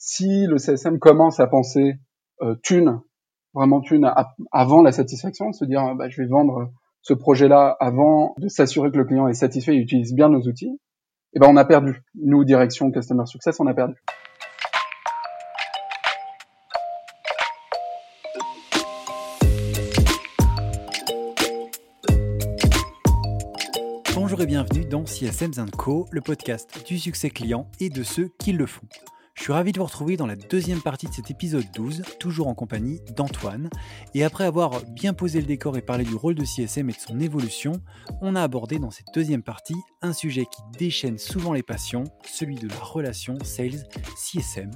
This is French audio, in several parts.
Si le CSM commence à penser euh, thune, vraiment thune, avant la satisfaction, se dire bah, je vais vendre ce projet-là avant de s'assurer que le client est satisfait et utilise bien nos outils, eh ben on a perdu. Nous, direction Customer Success, on a perdu. Bonjour et bienvenue dans CSM Co, le podcast du succès client et de ceux qui le font. Je suis ravi de vous retrouver dans la deuxième partie de cet épisode 12, toujours en compagnie d'Antoine. Et après avoir bien posé le décor et parlé du rôle de CSM et de son évolution, on a abordé dans cette deuxième partie un sujet qui déchaîne souvent les passions, celui de la relation sales-CSM.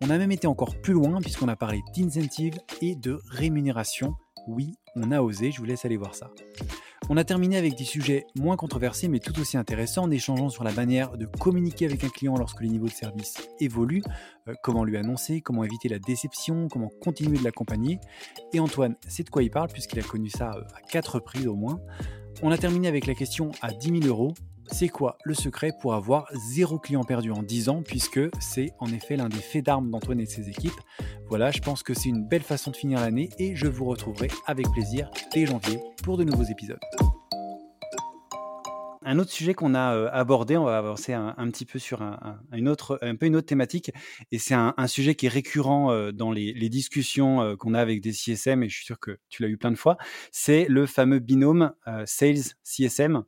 On a même été encore plus loin puisqu'on a parlé d'incentive et de rémunération. Oui, on a osé, je vous laisse aller voir ça. On a terminé avec des sujets moins controversés mais tout aussi intéressants en échangeant sur la manière de communiquer avec un client lorsque les niveaux de service évoluent, euh, comment lui annoncer, comment éviter la déception, comment continuer de l'accompagner. Et Antoine c'est de quoi il parle puisqu'il a connu ça euh, à quatre reprises au moins. On a terminé avec la question à 10 000 euros. C'est quoi le secret pour avoir zéro client perdu en 10 ans puisque c'est en effet l'un des faits d'armes d'Antoine et de ses équipes. Voilà, je pense que c'est une belle façon de finir l'année et je vous retrouverai avec plaisir dès janvier pour de nouveaux épisodes. Un autre sujet qu'on a euh, abordé, on va avancer un, petit peu sur un, une autre, un peu une autre thématique, et c'est un, sujet qui est récurrent euh, dans les, discussions euh, qu'on a avec des CSM, et je suis sûr que tu l'as eu plein de fois, c'est le fameux binôme sales-CSM.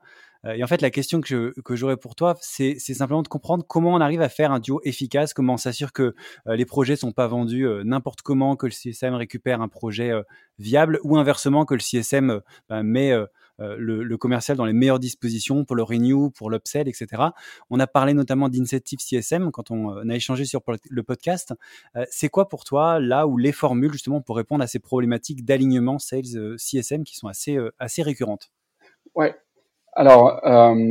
Et en fait, la question que, que j'aurais pour toi, c'est simplement de comprendre comment on arrive à faire un duo efficace, comment on s'assure que les projets sont pas vendus n'importe comment, que le CSM récupère un projet viable, ou inversement que le CSM bah, met euh, le, commercial dans les meilleures dispositions pour le renew, pour l'upsell, etc. On a parlé notamment d'incentive CSM quand on, euh, a échangé sur le podcast. Euh, c'est quoi pour toi là où les formules justement pour répondre à ces problématiques d'alignement sales CSM qui sont assez, assez récurrentes? Ouais, alors,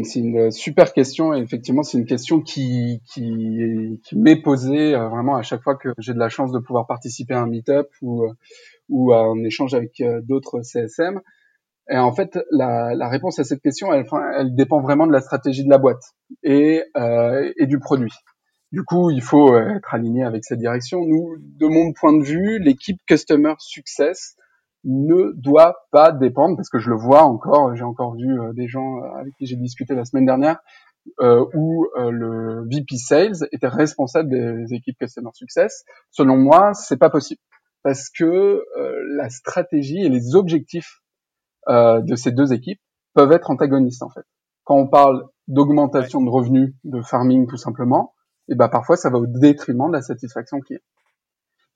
c'est une super question et effectivement, c'est une question qui, qui, m'est posée vraiment à chaque fois que j'ai de la chance de pouvoir participer à un meet-up ou, ou à un échange avec d'autres CSM. Et en fait, la, réponse à cette question, elle, dépend vraiment de la stratégie de la boîte et, euh, et du produit. Du coup, il faut euh, être aligné avec cette direction. Nous, de mon point de vue, l'équipe Customer Success ne doit pas dépendre, parce que je le vois encore, j'ai encore vu euh, des gens euh, avec qui j'ai discuté la semaine dernière, euh, où le VP Sales était responsable des équipes Customer Success. Selon moi, c'est pas possible, parce que la stratégie et les objectifs euh, de ces deux équipes peuvent être antagonistes en fait. Quand on parle d'augmentation de revenus, de farming tout simplement, et eh ben parfois ça va au détriment de la satisfaction client.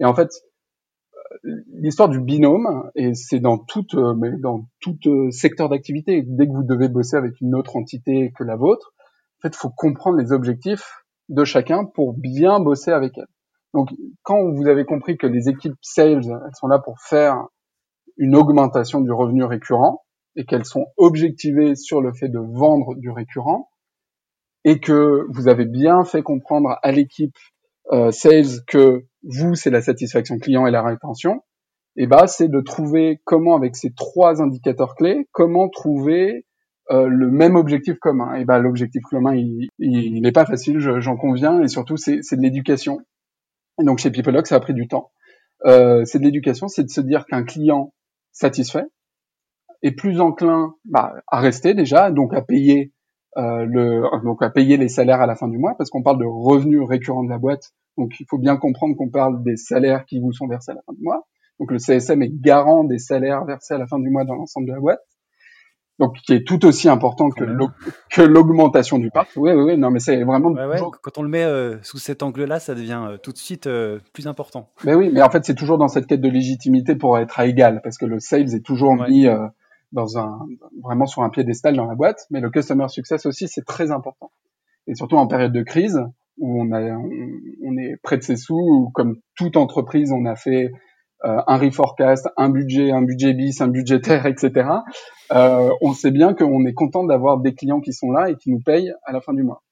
Et en fait, euh, l'histoire du binôme, et c'est dans toute, euh, mais dans tout secteur d'activité, dès que vous devez bosser avec une autre entité que la vôtre, en fait, faut comprendre les objectifs de chacun pour bien bosser avec elle. Donc, quand vous avez compris que les équipes sales, elles sont là pour faire une augmentation du revenu récurrent et qu'elles sont objectivées sur le fait de vendre du récurrent et que vous avez bien fait comprendre à l'équipe euh, sales que vous c'est la satisfaction client et la rétention, et eh ben, c'est de trouver comment avec ces trois indicateurs clés, comment trouver euh, le même objectif commun. Et bah l'objectif commun il, n'est pas facile, j'en conviens, et surtout c'est de l'éducation. Donc chez PeopleDoc ça a pris du temps. Euh, c'est de l'éducation, c'est de se dire qu'un client satisfait, est plus enclin bah, à rester déjà, donc à payer le, donc à payer les salaires à la fin du mois, parce qu'on parle de revenus récurrents de la boîte. Donc il faut bien comprendre qu'on parle des salaires qui vous sont versés à la fin du mois. Donc le CSM est garant des salaires versés à la fin du mois dans l'ensemble de la boîte donc qui est tout aussi important que l'augmentation du parc. Oui, oui, oui, non, mais c'est vraiment. Quand on le met euh, sous cet angle-là, ça devient euh, tout de suite euh, plus important. Mais oui, mais en fait, c'est toujours dans cette quête de légitimité pour être à égal, parce que le sales est toujours mis dans un vraiment sur un piédestal dans la boîte, mais le customer success aussi, c'est très important. Et surtout en période de crise où on a on est près de ses sous, où comme toute entreprise, on a fait euh, un reforecast, un budget, un budget bis, un budgétaire, etc. Euh, on sait bien qu'on est content d'avoir des clients qui sont là et qui nous payent à la fin du mois.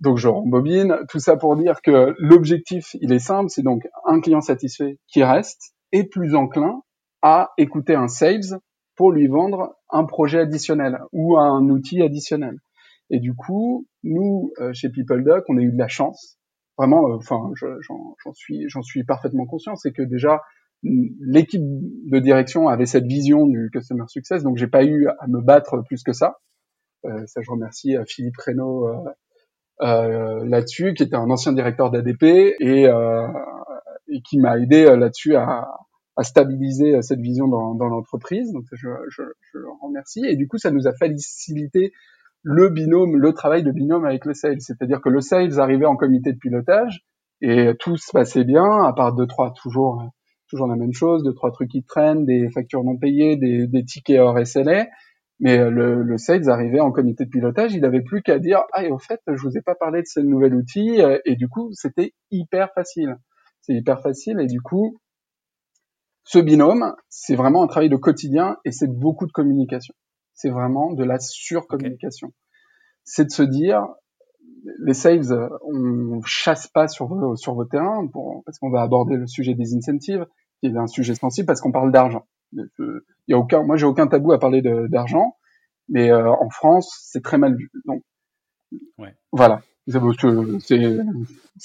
Donc je rembobine tout ça pour dire que l'objectif, il est simple, c'est donc un client satisfait qui reste et plus enclin à écouter un sales pour lui vendre un projet additionnel ou un outil additionnel. Et du coup, nous, euh, chez PeopleDoc, on a eu de la chance vraiment, enfin, j'en suis, j'en suis parfaitement conscient, c'est que déjà l'équipe de direction avait cette vision du customer success, donc j'ai pas eu à me battre plus que ça. Euh, ça, je remercie Philippe Reynaud euh, euh, là-dessus, qui était un ancien directeur d'ADP et, et qui m'a aidé là-dessus à, à stabiliser cette vision dans, dans l'entreprise. Donc je, je, je le remercie. Et du coup, ça nous a facilité le binôme, le travail de binôme avec le sales. C'est-à-dire que le sales arrivait en comité de pilotage et tout se passait bien, à part deux, trois, toujours, toujours la même chose, deux, trois trucs qui traînent, des factures non payées, des, des tickets hors SLA. Mais le, le sales arrivait en comité de pilotage, il avait plus qu'à dire, ah, et au fait, je vous ai pas parlé de ce nouvel outil, et du coup, c'était hyper facile. C'est hyper facile, et du coup, ce binôme, c'est vraiment un travail de quotidien et c'est beaucoup de communication. C'est vraiment de la surcommunication. C'est de se dire, les sales, on chasse pas sur vos, sur vos terrains pour, parce qu'on va aborder le sujet des incentives, qui est un sujet sensible parce qu'on parle d'argent. Il y a aucun, moi j'ai aucun tabou à parler d'argent, mais euh, en France c'est très mal vu. Donc ouais. voilà, c'est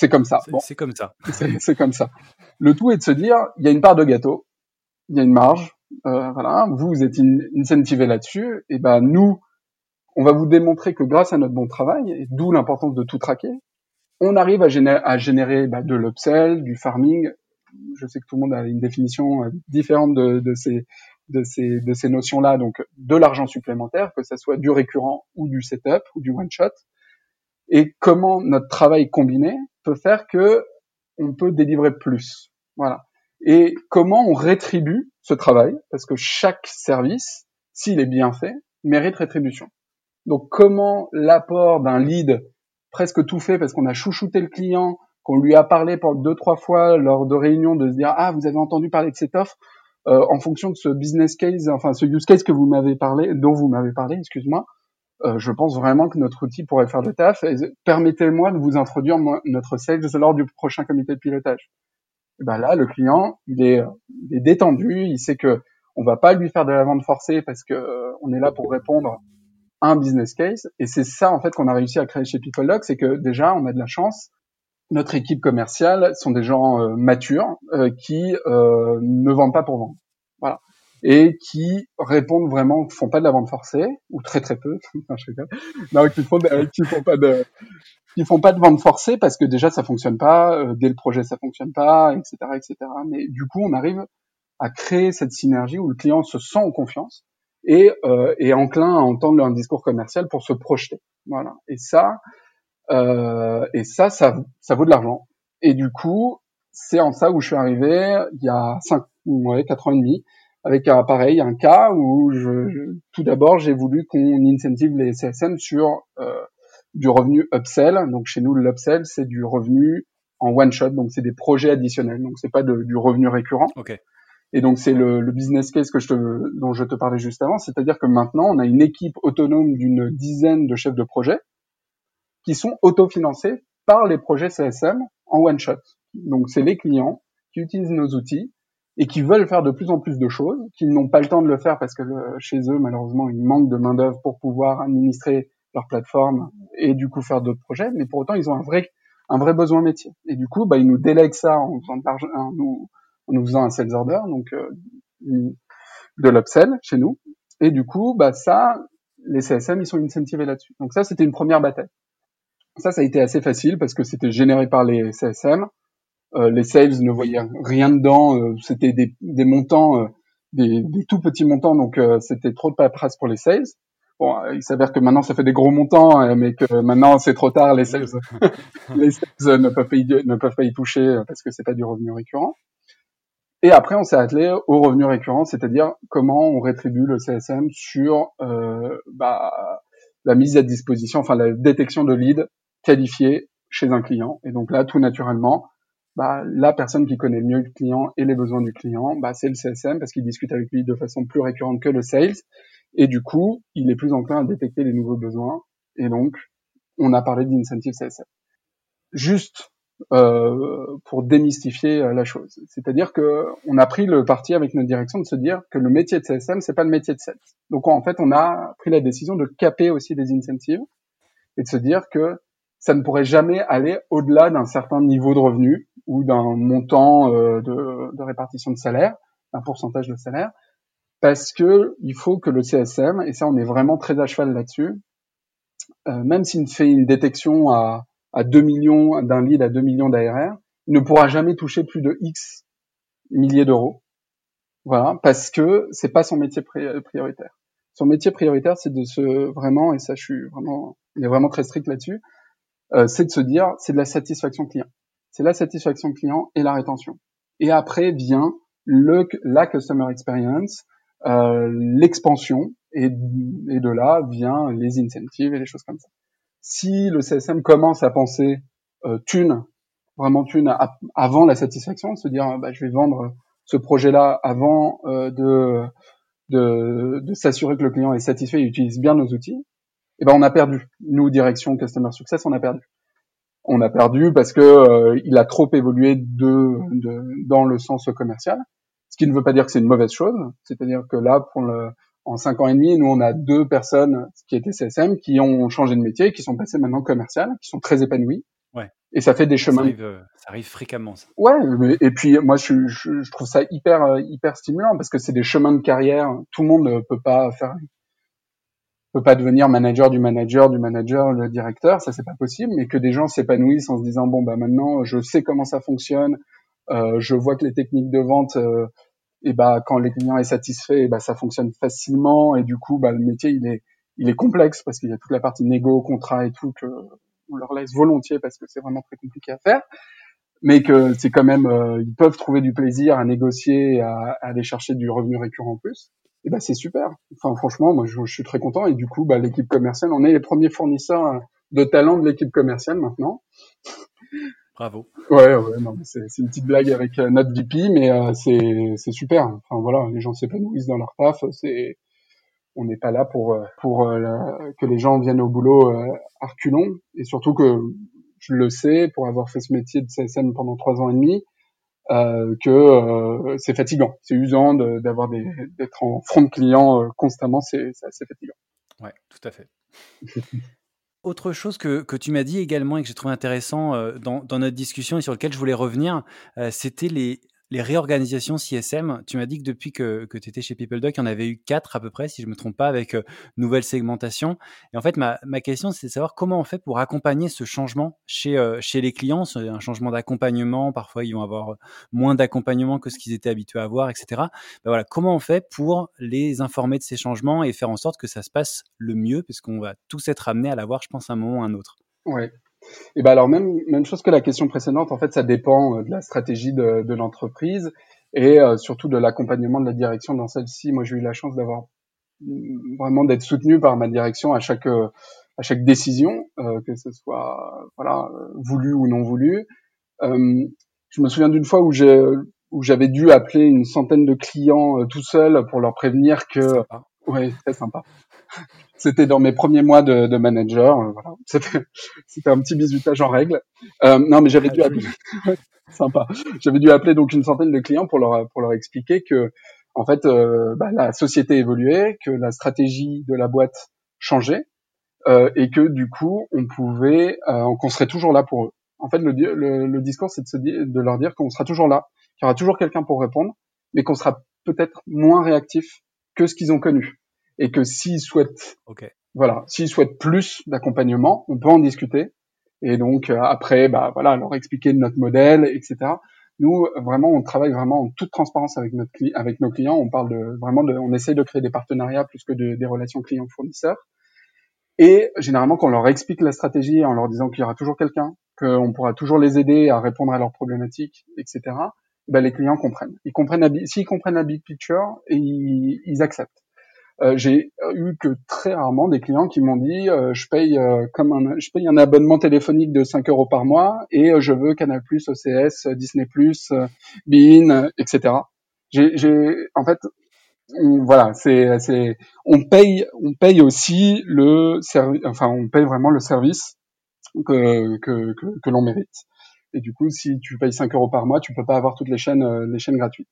comme ça. C'est comme ça. C'est comme ça. Le tout est de se dire, il y a une part de gâteau il y a une marge, euh, voilà, vous, êtes incentivé là-dessus, et ben nous, on va vous démontrer que grâce à notre bon travail, d'où l'importance de tout traquer, on arrive à générer, à générer bah, de l'upsell, du farming. Je sais que tout le monde a une définition euh, différente de, de ces de ces de ces notions-là, donc de l'argent supplémentaire, que ça soit du récurrent ou du setup ou du one shot, et comment notre travail combiné peut faire que on peut délivrer plus. Voilà et comment on rétribue ce travail, parce que chaque service, s'il est bien fait, mérite rétribution. Donc comment l'apport d'un lead presque tout fait parce qu'on a chouchouté le client, qu'on lui a parlé pour deux trois fois lors de réunions de se dire ah vous avez entendu parler de cette offre euh, en fonction de ce business case, enfin ce use case que vous m'avez parlé, dont vous m'avez parlé, excuse-moi, euh, je pense vraiment que notre outil pourrait faire le taf. Permettez-moi de vous introduire notre sales lors du prochain comité de pilotage ben là, le client, il est, détendu, il sait que on va pas lui faire de la vente forcée parce que euh, on est là pour répondre à un business case. Et c'est ça en fait qu'on a réussi à créer chez PeopleDoc, c'est que déjà on a de la chance. Notre équipe commerciale sont des gens euh, matures euh, qui ne vendent pas pour vendre, voilà, et qui répondent vraiment, font pas de la vente forcée ou très très peu, non, qui font, qui font pas de, qui font pas de vente forcée parce que déjà ça fonctionne pas, euh, dès le projet ça fonctionne pas, etc., etc. Mais du coup, on arrive à créer cette synergie où le client se sent en confiance et euh, est enclin à entendre un discours commercial pour se projeter. Voilà. Et ça, euh, et ça, ça, ça vaut de l'argent. Et du coup, c'est en ça où je suis arrivé il y a cinq, ouais, quatre ans et demi avec un pareil un cas où je, tout d'abord j'ai voulu qu'on incentive les CSM sur euh, du revenu upsell. Donc chez nous, l'upsell, c'est du revenu en one shot, donc c'est des projets additionnels, donc c'est pas de, du revenu récurrent. Okay. Et donc c'est le, le, business case que je te, dont je te parlais juste avant, c'est-à-dire que maintenant on a une équipe autonome d'une dizaine de chefs de projet qui sont autofinancés par les projets CSM en one shot. Donc c'est les clients qui utilisent nos outils et qui veulent faire de plus en plus de choses, qui n'ont pas le temps de le faire parce que chez eux malheureusement il manque de main d'œuvre pour pouvoir administrer leur plateforme et du coup faire d'autres projets, mais pour autant ils ont un vrai un vrai besoin métier. Et du coup, bah, ils nous délèguent ça en faisant en nous faisant un sales order, donc euh, de l'upsell chez nous. Et du coup, bah ça, les CSM ils sont incentivés là-dessus. Donc ça, c'était une première bataille. Ça, ça a été assez facile parce que c'était généré par les CSM. Euh, les sales ne voyaient rien dedans. Euh, c'était des, des montants, euh, des, des, tout petits montants, donc c'était trop de paperasse pour les sales. Bon, il s'avère que maintenant ça fait des gros montants, euh, mais que maintenant c'est trop tard. Les sales, les sales ne peuvent pas y, ne peuvent pas y toucher parce que c'est pas du revenu récurrent. Et après, on s'est attelé au revenu récurrent, c'est-à-dire comment on rétribue le CSM sur euh, bah, la mise à disposition, enfin la détection de leads qualifiés chez un client. Et donc là, tout naturellement, bah, la personne qui connaît mieux le client et les besoins du client, bah, c'est le CSM parce qu'il discute avec lui de façon plus récurrente que le sales. Et du coup, il est plus enclin à détecter les nouveaux besoins. Et donc, on a parlé d'incentive CSM. Juste euh, pour démystifier euh, la chose, c'est-à-dire que on a pris le parti avec notre direction de se dire que le métier de CSM c'est pas le métier de sales. Donc en fait, on a pris la décision de caper aussi des incentives et de se dire que ça ne pourrait jamais aller au-delà d'un certain niveau de revenu ou d'un montant euh, de, de, répartition de salaire, un pourcentage de salaire, parce que il faut que le CSM, et ça on est vraiment très à cheval là-dessus, euh, même s'il fait une détection à, à 2 millions d'un lead à 2 millions d'ARR, il ne pourra jamais toucher plus de X milliers d'euros. Voilà, parce que c'est pas son métier prioritaire. Son métier prioritaire, c'est de se vraiment, et ça, je suis vraiment, il est vraiment très strict là-dessus, euh, c'est de se dire, c'est de la satisfaction client. C'est la satisfaction client et la rétention. Et après vient le la customer experience, euh, l'expansion, et, et de là vient les incentives et les choses comme ça. Si le CSM commence à penser euh, thune, vraiment thune avant la satisfaction, se dire bah, je vais vendre ce projet-là avant euh, de, de, de s'assurer que le client est satisfait et utilise bien nos outils, eh ben on a perdu. Nous, direction Customer Success, on a perdu. On a perdu parce que euh, il a trop évolué de, de, dans le sens commercial, ce qui ne veut pas dire que c'est une mauvaise chose. C'est-à-dire que là, pour le, en cinq ans et demi, nous on a deux personnes qui étaient CSM qui ont changé de métier, qui sont passées maintenant commerciales, qui sont très épanouies. Ouais. Et ça fait des chemins. Ça arrive, euh, ça arrive fréquemment. Ça. Ouais. et puis moi je, je, je, trouve ça hyper euh, hyper stimulant parce que c'est des chemins de carrière. Tout le monde ne peut pas faire, peut pas devenir manager du manager du manager le directeur, ça c'est pas possible. Mais que des gens s'épanouissent en se disant bon bah maintenant je sais comment ça fonctionne, euh, je vois que les techniques de vente euh, et bah quand les clients est satisfait, bah ça fonctionne facilement et du coup bah le métier il est il est complexe parce qu'il y a toute la partie négo, contrat et tout que on leur laisse volontiers parce que c'est vraiment très compliqué à faire, mais que c'est quand même euh, ils peuvent trouver du plaisir à négocier, à, à aller chercher du revenu récurrent en plus. Et bah c'est super. Enfin franchement moi je, je, suis très content et du coup bah l'équipe commerciale on est les premiers fournisseurs de talent de l'équipe commerciale maintenant. Bravo. Ouais, ouais, non, c'est, c'est une petite blague avec euh, notre VP, mais euh, c'est, c'est super. Enfin voilà, les gens s'épanouissent dans leur taf. C'est, on n'est pas là pour euh, pour que les gens viennent au boulot reculons. Et surtout que je le sais, pour avoir fait ce métier de CSM pendant trois ans et demi, euh, que c'est fatigant, c'est usant d'avoir d'être en front de client constamment, c'est, c'est assez fatigant. Ouais, tout à fait. Autre chose que, que tu m'as dit également et que j'ai trouvé intéressant euh, dans, dans, notre discussion et sur lequel je voulais revenir, euh, c'était les, les réorganisations CSM, tu m'as dit que depuis que, que tu étais chez PeopleDoc, il y en avait eu quatre à peu près, si je me trompe pas, avec euh, nouvelle segmentation. Et en fait, ma, ma question, c'est de savoir comment on fait pour accompagner ce changement chez, euh, chez les clients, un changement d'accompagnement. Parfois, ils vont avoir euh, moins d'accompagnement que ce qu'ils étaient habitués à avoir, etc. Ben voilà, comment on fait pour les informer de ces changements et faire en sorte que ça se passe le mieux, parce qu'on va tous être amenés à l'avoir, je pense, à un moment ou à un autre? Ouais. Et ben alors même même chose que la question précédente, en fait, ça dépend euh, de la stratégie de, de l'entreprise et euh, surtout de l'accompagnement de la direction dans celle-ci. Moi, j'ai eu la chance d'avoir mm, vraiment d'être soutenu par ma direction à chaque euh, à chaque décision, que ce soit voilà voulu ou non voulu. je me souviens d'une fois où j'ai où j'avais dû appeler une centaine de clients tout seul pour leur prévenir que ouais très sympa c'était dans mes premiers mois de, de manager. Euh, voilà. C'était un petit bisutage en règle. Euh, non, mais j'avais dû ah, appeler. Sympa. J'avais dû appeler donc une centaine de clients pour leur pour leur expliquer que en fait euh, bah, la société évoluait, que la stratégie de la boîte changeait euh, et que du coup on pouvait euh, qu'on serait toujours là pour eux. En fait, le, le, le discours c'est de, se dire, de leur dire qu'on sera toujours là, qu'il y aura toujours quelqu'un pour répondre, mais qu'on sera peut-être moins réactif que ce qu'ils ont connu et que s'ils souhaitent, voilà, s'ils souhaitent plus d'accompagnement, on peut en discuter. Et donc euh, après, bah voilà, leur expliquer notre modèle, etc. Nous, vraiment, on travaille vraiment en toute transparence avec notre avec nos clients. On parle de vraiment de, on essaye de créer des partenariats plus que de, des relations clients-fournisseurs. Et généralement, quand on leur explique la stratégie en leur disant qu'il y aura toujours quelqu'un, qu'on pourra toujours les aider à répondre à leurs problématiques, etc. Bah, les clients comprennent. Ils comprennent, s'ils comprennent la big picture, et ils acceptent. Euh, j'ai eu que très rarement des clients qui m'ont dit euh, je paye euh, comme un je paye un abonnement téléphonique de 5 euros par mois et je veux Canal+, OCS, Disney+, Bein, etc. J'ai, j'ai en fait voilà, c'est c'est on paye on paye aussi le service enfin on paye vraiment le service que que que, que l'on mérite. Et du coup, si tu payes 5 euros par mois, tu peux pas avoir toutes les chaînes les chaînes gratuites.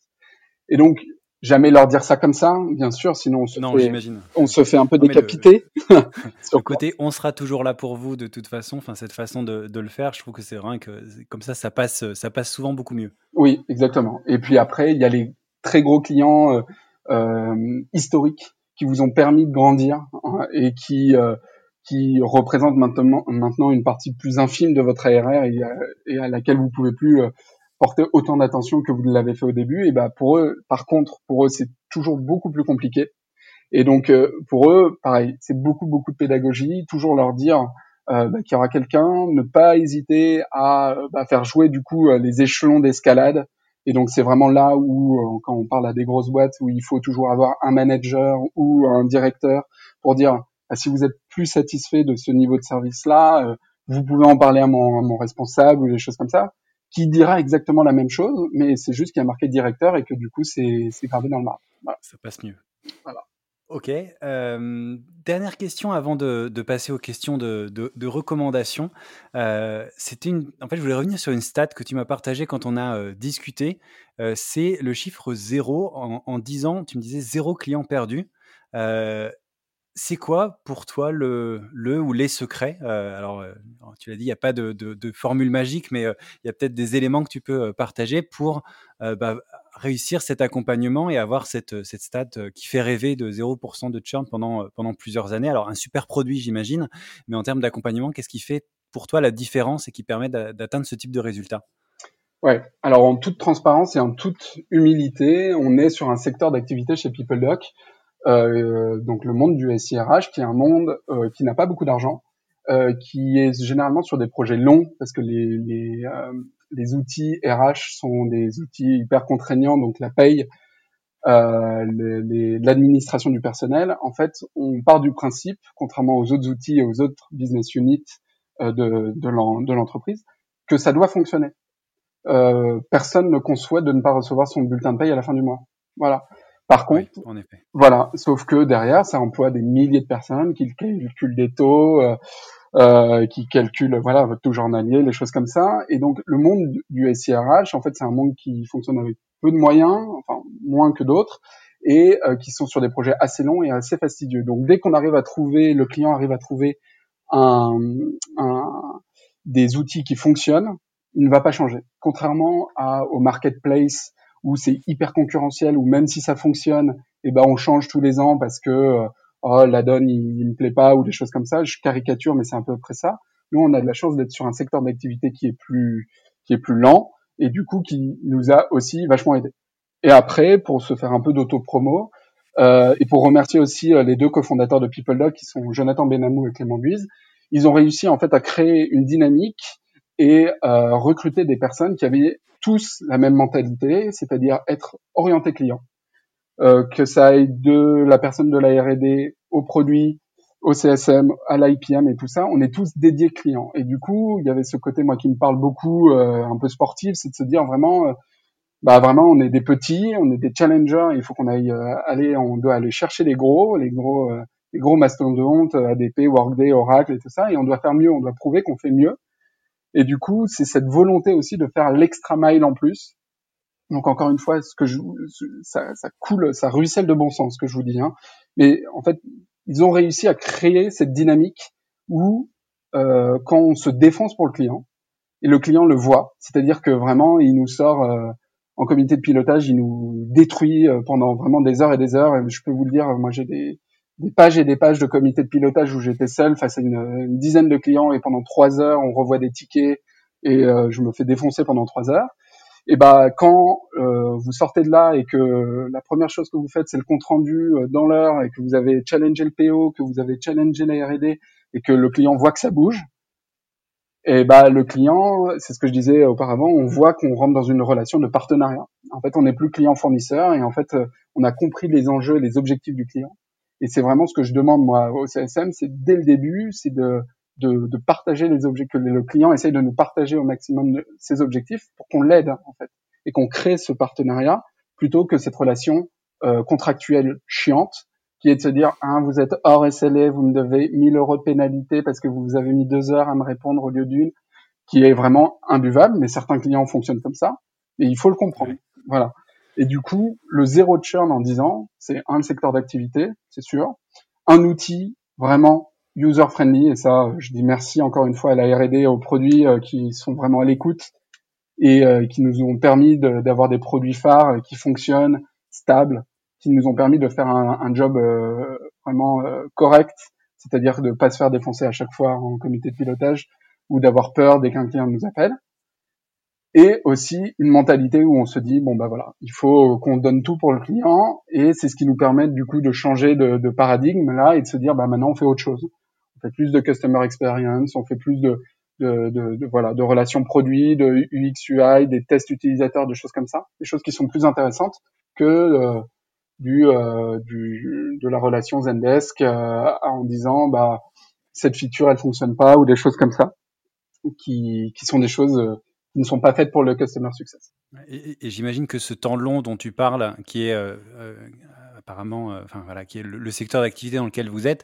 Et donc jamais leur dire ça comme ça, bien sûr, sinon on se, non, fait, on se fait un peu décapiter. Le, le côté on sera toujours là pour vous de toute façon, enfin cette façon de, de, le faire, je trouve que c'est vrai que comme ça, ça passe, ça passe souvent beaucoup mieux. Oui, exactement. Et puis après, il y a les très gros clients euh, euh, historiques qui vous ont permis de grandir hein, et qui euh, qui représentent maintenant maintenant une partie plus infime de votre ARR et, et à laquelle vous pouvez plus euh, porter autant d'attention que vous l'avez fait au début. Et bah pour eux, par contre, pour eux, c'est toujours beaucoup plus compliqué. Et donc euh, pour eux, pareil, c'est beaucoup beaucoup de pédagogie, toujours leur dire euh, bah, qu'il y aura quelqu'un, ne pas hésiter à bah, faire jouer du coup euh, les échelons d'escalade. Et donc c'est vraiment là où, euh, quand on parle à des grosses boîtes, où il faut toujours avoir un manager ou un directeur pour dire bah, si vous êtes plus satisfait de ce niveau de service là, vous pouvez en parler à mon, à mon responsable ou des choses comme ça qui dira exactement la même chose, mais c'est juste qu'il y a marqué directeur et que du coup c'est gravé dans le marbre. Voilà. Ça passe mieux. Voilà. Ok. Euh, dernière question avant de, de, passer aux questions de, de, de recommandations. Euh, C'était une. En fait, je voulais revenir sur une stat que tu m'as partagée quand on a euh, discuté. C'est le chiffre zéro en, en 10 ans. Tu me disais zéro client perdu. Euh, c'est quoi pour toi le, le ou les secrets euh, Alors, euh, tu l'as dit, il n'y a pas de, de, formule magique, mais euh, il y a peut-être des éléments que tu peux partager pour bah, réussir cet accompagnement et avoir cette, cette stat qui fait rêver de 0% de churn pendant, pendant plusieurs années. Alors, un super produit, j'imagine, mais en termes d'accompagnement, qu'est-ce qui fait pour toi la différence et qui permet d'atteindre ce type de résultat? Ouais. Alors, en toute transparence et en toute humilité, on est sur un secteur d'activité chez PeopleDoc donc le monde du SIRH, qui est un monde euh, qui n'a pas beaucoup d'argent, euh, qui est généralement sur des projets longs, parce que les, les, les, outils RH sont des outils hyper contraignants, donc la paye, l'administration du personnel. En fait, on part du principe, contrairement aux autres outils et aux autres business units de, de l'entreprise, que ça doit fonctionner. Euh, personne ne conçoit de ne pas recevoir son bulletin de paye à la fin du mois. Voilà. Par contre, en effet. voilà, sauf que derrière, ça emploie des milliers de personnes qui calculent des taux, euh, euh, qui calculent voilà votre taux journalier, les choses comme ça. Et donc le monde du SIRH, en fait, c'est un monde qui fonctionne avec peu de moyens, enfin moins que d'autres, et euh, qui sont sur des projets assez longs et assez fastidieux. Donc dès qu'on arrive à trouver, le client arrive à trouver un, un, des outils qui fonctionnent, il ne va pas changer. Contrairement à, au marketplace où c'est hyper concurrentiel, où même si ça fonctionne, eh ben on change tous les ans parce que euh, oh la donne il, il, me plaît pas ou des choses comme ça. Je caricature, mais c'est un peu près ça. Nous, on a de la chance d'être sur un secteur d'activité qui est plus qui est plus lent et du coup qui nous a aussi vachement aidé. Et après, pour se faire un peu d'auto-promo, euh, et pour remercier aussi euh, les deux cofondateurs de PeopleDoc qui sont Jonathan Benamou et Clément Buise, ils ont réussi en fait à créer une dynamique et euh, recruter des personnes qui avaient tous la même mentalité, c'est-à-dire être orienté client. Euh, que ça aille de la personne de la R&D au produit, au CSM, à l'IPM et tout ça, on est tous dédiés clients. Et du coup, il y avait ce côté moi qui me parle beaucoup, euh, un peu sportif, c'est de se dire vraiment, euh, bah vraiment, on est des petits, on est des challengers. Il faut qu'on aille aller, on doit aller chercher les gros, les gros, les gros mastodontes, ADP, Workday, Oracle et tout ça, et on doit faire mieux, on doit prouver qu'on fait mieux. Et du coup, c'est cette volonté aussi de faire l'extra mile en plus. Donc encore une fois, ce que je, ça, ça, coule, ça ruisselle de bon sens, ce que je vous dis. Hein. Mais en fait, ils ont réussi à créer cette dynamique où euh, quand on se défonce pour le client et le client le voit, c'est-à-dire que vraiment il nous sort euh, en comité de pilotage, il nous détruit euh, pendant vraiment des heures et des heures. Et je peux vous le dire, moi j'ai des des pages et des pages de comité de pilotage où j'étais seul face à une, dizaine de clients et pendant trois heures on revoit des tickets et euh, je me fais défoncer pendant trois heures. Et bah quand euh, vous sortez de là et que la première chose que vous faites c'est le compte rendu euh, dans l'heure et que vous avez challengé le PO, que vous avez challengé la R&D et que le client voit que ça bouge, et bah le client, c'est ce que je disais auparavant, on voit qu'on rentre dans une relation de partenariat. En fait, on n'est plus client fournisseur et en fait, on a compris les enjeux et les objectifs du client. Et c'est vraiment ce que je demande moi au CSM, c'est dès le début, c'est de, de, de, partager les objectifs, que le client essaye de nous partager au maximum ses objectifs pour qu'on l'aide en fait et qu'on crée ce partenariat plutôt que cette relation euh, contractuelle chiante qui est de se dire hein, vous êtes hors SLA, vous me devez 1000 euros de pénalité parce que vous avez mis deux heures à me répondre au lieu d'une, qui est vraiment imbuvable. Mais certains clients fonctionnent comme ça, et il faut le comprendre. Voilà. Et du coup, le zéro churn en 10 ans, c'est un secteur d'activité, c'est sûr, un outil vraiment user friendly et ça, je dis merci encore une fois à la R&D aux produits euh, qui sont vraiment à l'écoute et euh, qui nous ont permis d'avoir des produits phares qui fonctionnent, stables, qui nous ont permis de faire un, un job euh, vraiment correct, c'est-à-dire de pas se faire défoncer à chaque fois en comité de pilotage ou d'avoir peur dès qu'un client nous appelle et aussi une mentalité où on se dit bon bah voilà il faut qu'on donne tout pour le client et c'est ce qui nous permet du coup de changer de, de, paradigme là et de se dire bah maintenant on fait autre chose. On fait plus de customer experience on fait plus de de, de, voilà de relations produits de UX UI des tests utilisateurs des choses comme ça. Des choses qui sont plus intéressantes que euh, du, euh, du de la relation Zendesk euh, en disant bah cette feature elle fonctionne pas ou des choses comme ça qui qui sont des choses euh, qui ne sont pas faites pour le customer success. Et, j'imagine que ce temps long dont tu parles, qui est euh, euh, apparemment, euh, enfin voilà, qui est le, secteur d'activité dans lequel vous êtes,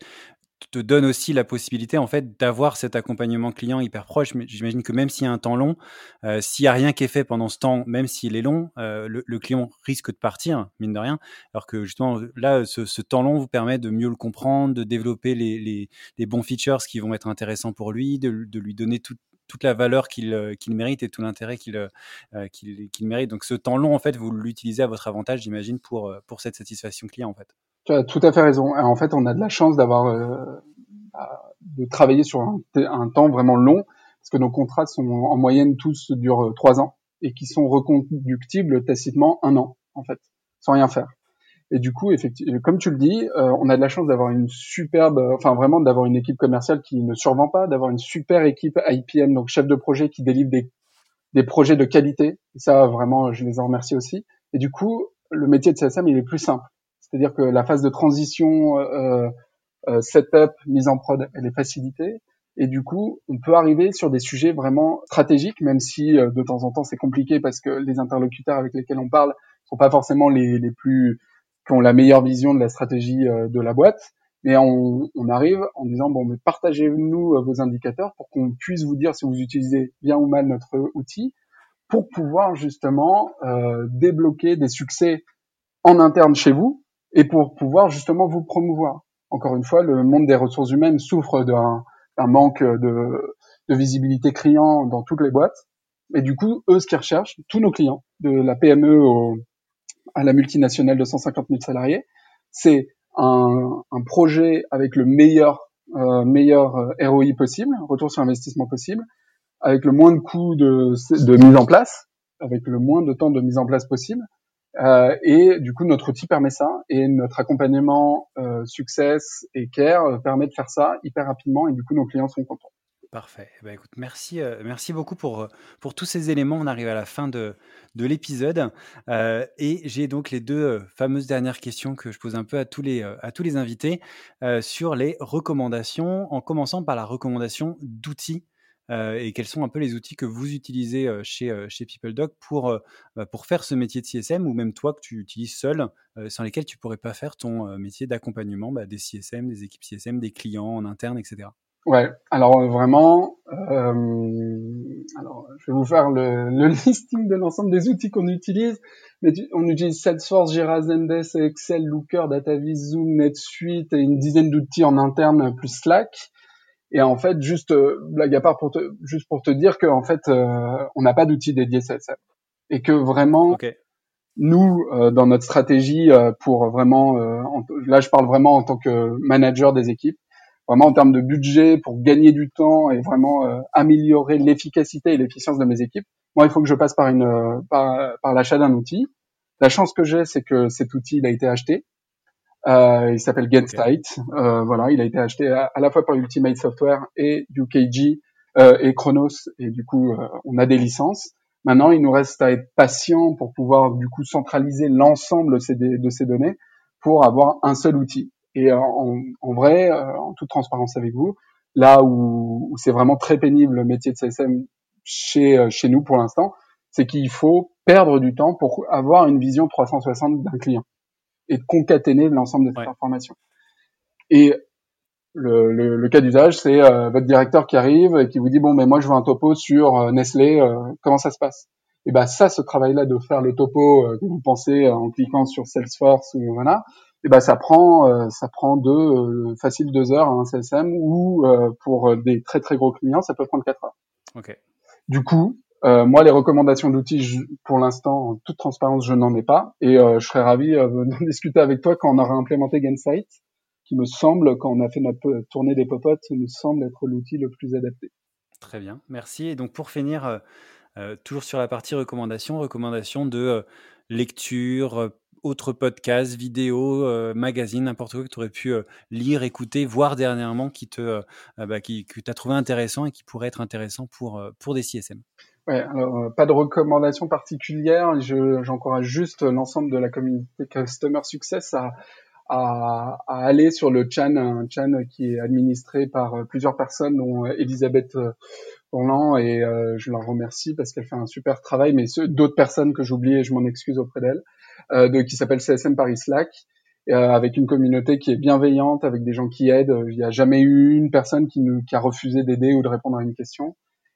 te donne aussi la possibilité en fait d'avoir cet accompagnement client hyper proche. Mais j'imagine que même s'il y a un temps long, s'il y a rien qui est fait pendant ce temps, même s'il est long, le, client risque de partir mine de rien. Alors que justement là, ce, temps long vous permet de mieux le comprendre, de développer les, les, bons features qui vont être intéressants pour lui, de, de lui donner tout, toute la valeur qu'il euh, qu'il mérite et tout l'intérêt qu'il euh, euh, qu'il mérite. Donc ce temps long, en fait, vous l'utilisez à votre avantage, j'imagine, pour, pour cette satisfaction client, en fait. Tu as tout à fait raison. En fait, on a de la chance d'avoir bah, de travailler sur un, un, temps vraiment long, parce que nos contrats sont en moyenne tous durent trois ans et qui sont reconductibles tacitement un an, en fait, sans rien faire. Et du coup, effectivement, comme tu le dis, euh, on a de la chance d'avoir une superbe, enfin vraiment d'avoir une équipe commerciale qui ne survend pas, d'avoir une super équipe IPM, donc chef de projet qui délivre des, des projets de qualité. Et ça, vraiment, je les en remercie aussi. Et du coup, le métier de CSM, il est plus simple. C'est-à-dire que la phase de transition, euh, euh, setup, mise en prod, elle est facilitée. Et du coup, on peut arriver sur des sujets vraiment stratégiques, même si euh, de temps en temps c'est compliqué parce que les interlocuteurs avec lesquels on parle sont pas forcément les, les plus qui ont la meilleure vision de la stratégie euh, de la boîte. Mais on, on arrive en disant bon, mais partagez-nous euh, vos indicateurs pour qu'on puisse vous dire si vous utilisez bien ou mal notre outil, pour pouvoir justement euh, débloquer des succès en interne chez vous et pour pouvoir justement vous promouvoir. Encore une fois, le monde des ressources humaines souffre d'un manque de, de, visibilité client dans toutes les boîtes. Et du coup, eux, ce qu'ils recherchent, tous nos clients, de la PME au, à la multinationale de 150 000 salariés. C'est un, projet avec le meilleur euh, meilleur euh, ROI possible, retour sur investissement possible, avec le moins de coûts de, mise en place, avec le moins de temps de mise en place possible. Euh, et du coup, notre outil permet ça, et notre accompagnement euh, Success et Care permet de faire ça hyper rapidement, et du coup, nos clients sont contents. Parfait. Eh ben, écoute, merci, euh, merci beaucoup pour, euh, pour tous ces éléments. On arrive à la fin de, de l'épisode. Euh, et j'ai donc les deux fameuses dernières questions que je pose un peu à tous les, à tous les invités sur les recommandations, en commençant par la recommandation d'outils. et quels sont un peu les outils que vous utilisez chez, chez PeopleDoc pour, bah, pour faire ce métier de CSM ou même toi que tu utilises seul, sans lesquels tu pourrais pas faire ton métier d'accompagnement bah, des CSM, des équipes CSM, des clients en interne, etc. Ouais, alors euh, vraiment, euh, alors je vais vous faire le, le listing de l'ensemble des outils qu'on utilise. Mais on utilise Salesforce, Jira, Zendesk, Excel, Looker, DataVis, Zoom, NetSuite et une dizaine d'outils en interne plus Slack. Et en fait, juste euh, blague à part pour te, juste pour te dire qu'en fait, euh, on n'a pas d'outils dédiés CSM et que vraiment. Nous, euh, dans notre stratégie pour vraiment, là je parle vraiment en tant que manager des équipes, vraiment en termes de budget pour gagner du temps et vraiment euh, améliorer l'efficacité et l'efficience de mes équipes, moi il faut que je passe par une euh, par, par l'achat d'un outil. La chance que j'ai, c'est que cet outil il a été acheté. Euh, il s'appelle GetState. Euh, voilà, il a été acheté à, la fois par Ultimate Software et UKG et Chronos et du coup on a des licences. Maintenant, il nous reste à être patient pour pouvoir du coup centraliser l'ensemble de ces données pour avoir un seul outil. Et euh, en, en vrai, euh, en toute transparence avec vous, là où, où c'est vraiment très pénible le métier de CSM chez, euh, chez nous pour l'instant, c'est qu'il faut perdre du temps pour avoir une vision 360 d'un client et concaténer l'ensemble de cette information. Et le, le, le cas d'usage, c'est votre directeur qui arrive et qui vous dit bon, mais moi je veux un topo sur Nestlé, comment ça se passe? Et ben ça, ce travail-là de faire le topo que vous pensez en cliquant sur Salesforce ou voilà, et ben ça prend ça prend deux facile deux heures un CSM ou pour des très très gros clients, ça peut prendre quatre heures. Ok. Du coup, euh, moi, les recommandations d'outils, pour l'instant, en toute transparence, je n'en ai pas. Et euh, je serais ravi euh, de discuter avec toi quand on aura implémenté Gainsight, qui me semble, quand on a fait notre tournée des popotes, me semble être l'outil le plus adapté. Très bien, merci. Et donc pour finir, toujours sur la partie recommandations, recommandations de lecture, autres podcasts, vidéos, euh, magazines, n'importe quoi que tu aurais pu euh, lire, écouter, voir dernièrement qui te, euh, bah, qui, que tu as trouvé intéressant et qui pourrait être intéressant pour, pour des CSM Ouais, alors pas de recommandations particulières. j'encourage juste l'ensemble de la communauté Customer Success à, à, à, aller sur le Chan, un Chan qui est administré par plusieurs personnes, dont Elisabeth Roland, et je leur remercie parce qu'elle fait un super travail, mais d'autres personnes que j'oublie et je m'en excuse auprès d'elle. Euh, de, qui s'appelle CSM Paris Slack, euh, avec une communauté qui est bienveillante, avec des gens qui aident. Il n'y a jamais eu une personne qui, nous, qui a refusé d'aider ou de répondre à une question.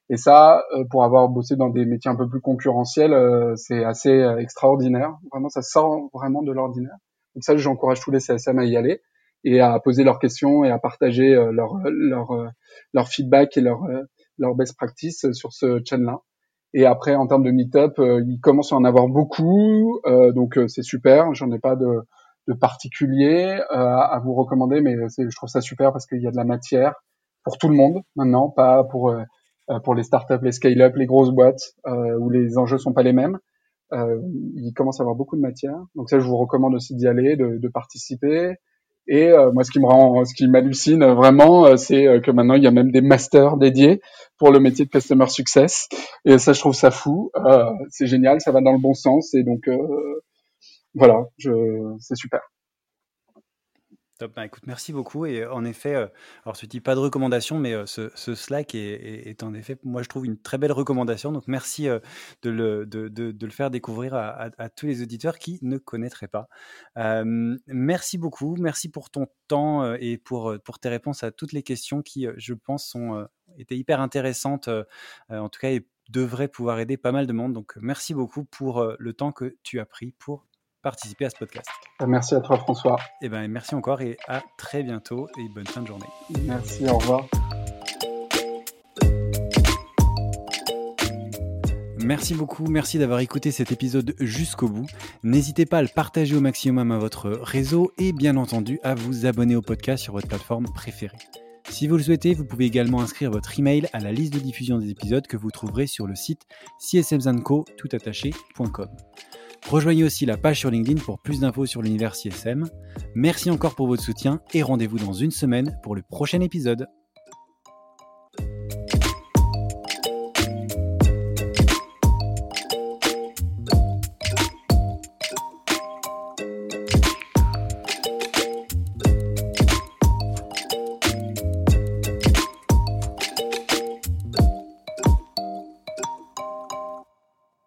Et ça, euh, pour avoir bossé dans des métiers un peu plus concurrentiels, c'est assez extraordinaire. Vraiment, ça sort vraiment de l'ordinaire. Donc ça, j'encourage tous les CSM à y aller et à poser leurs questions et à partager leur leur leur feedback et leur leur best practice sur ce channel-là. Et après, en termes de meet-up, euh, il commence à en avoir beaucoup, euh, donc euh, c'est super. J'en ai pas de, de particulier à vous recommander, mais je trouve ça super parce qu'il y a de la matière pour tout le monde maintenant, pas pour pour les startups, les scale-up, les grosses boîtes où les enjeux sont pas les mêmes. il commence à avoir beaucoup de matière, donc ça, je vous recommande aussi d'y aller, de, de participer. Et euh, moi, ce qui me rend, ce qui m'hallucine vraiment, euh, c'est euh, que maintenant il y a même des masters dédiés pour le métier de customer success. Et ça, je trouve ça fou. c'est génial, ça va dans le bon sens. Et donc, voilà, c'est super. Bah, écoute, merci beaucoup. Et en effet, alors tu dis pas de recommandation, mais ce, Slack est, en effet, moi je trouve une très belle recommandation. Donc merci de, le, de, de, le faire découvrir à, tous les auditeurs qui ne connaîtraient pas. merci beaucoup. Merci pour ton temps et pour, pour tes réponses à toutes les questions qui, je pense, sont, étaient hyper intéressantes, en tout cas, et devraient pouvoir aider pas mal de monde. Donc merci beaucoup pour le temps que tu as pris pour participer à ce podcast. Euh, merci à toi François. Et eh ben, merci encore et à très bientôt et bonne fin de journée. Merci, au revoir. Merci beaucoup, merci d'avoir écouté cet épisode jusqu'au bout. N'hésitez pas à le partager au maximum à votre réseau et bien entendu à vous abonner au podcast sur votre plateforme préférée. Si vous le souhaitez, vous pouvez également inscrire votre email à la liste de diffusion des épisodes que vous trouverez sur le site csmzanco.com. Rejoignez aussi la page sur LinkedIn pour plus d'infos sur l'univers CSM. Merci encore pour votre soutien et rendez-vous dans une semaine pour le prochain épisode.